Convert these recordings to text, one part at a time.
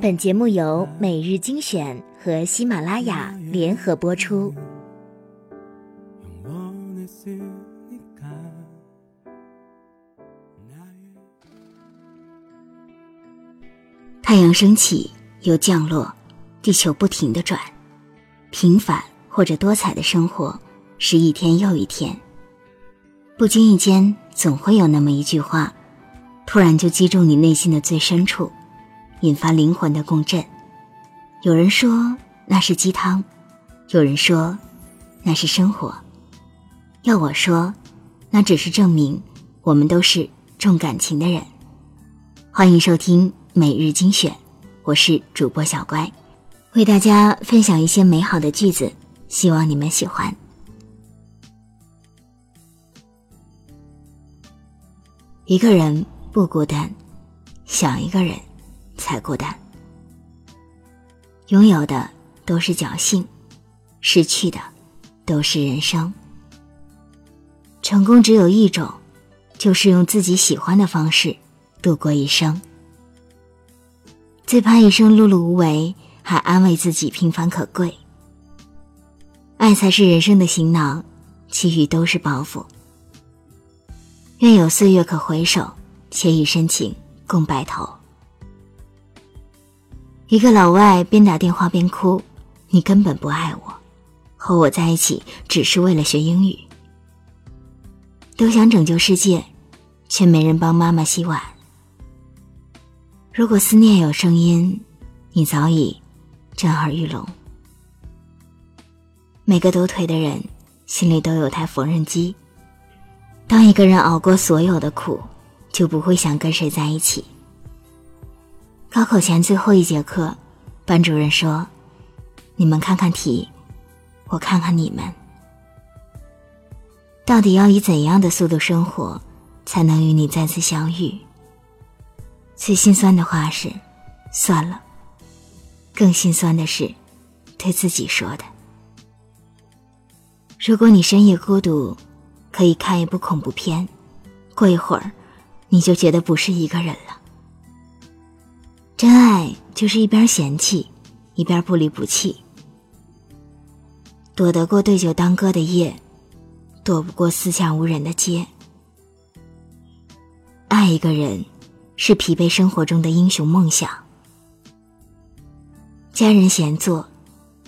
本节目由每日精选和喜马拉雅联合播出。太阳升起又降落，地球不停的转，平凡或者多彩的生活是一天又一天。不经意间，总会有那么一句话，突然就击中你内心的最深处，引发灵魂的共振。有人说那是鸡汤，有人说那是生活，要我说，那只是证明我们都是重感情的人。欢迎收听。每日精选，我是主播小乖，为大家分享一些美好的句子，希望你们喜欢。一个人不孤单，想一个人才孤单。拥有的都是侥幸，失去的都是人生。成功只有一种，就是用自己喜欢的方式度过一生。最怕一生碌碌无为，还安慰自己平凡可贵。爱才是人生的行囊，其余都是包袱。愿有岁月可回首，且以深情共白头。一个老外边打电话边哭：“你根本不爱我，和我在一起只是为了学英语。”都想拯救世界，却没人帮妈妈洗碗。如果思念有声音，你早已震耳欲聋。每个抖腿的人心里都有台缝纫机。当一个人熬过所有的苦，就不会想跟谁在一起。高考前最后一节课，班主任说：“你们看看题，我看看你们，到底要以怎样的速度生活，才能与你再次相遇？”最心酸的话是，算了。更心酸的是，对自己说的。如果你深夜孤独，可以看一部恐怖片，过一会儿，你就觉得不是一个人了。真爱就是一边嫌弃，一边不离不弃。躲得过对酒当歌的夜，躲不过四下无人的街。爱一个人。是疲惫生活中的英雄梦想。家人闲坐，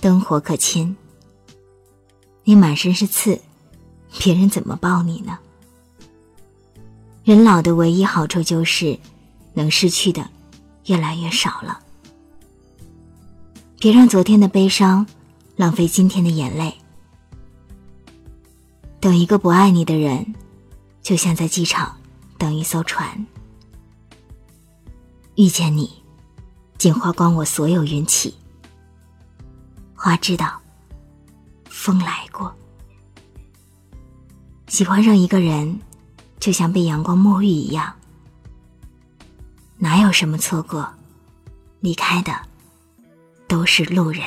灯火可亲。你满身是刺，别人怎么抱你呢？人老的唯一好处就是，能失去的越来越少了。别让昨天的悲伤浪费今天的眼泪。等一个不爱你的人，就像在机场等一艘船。遇见你，竟花光我所有运气。花知道，风来过。喜欢上一个人，就像被阳光沐浴一样。哪有什么错过？离开的，都是路人。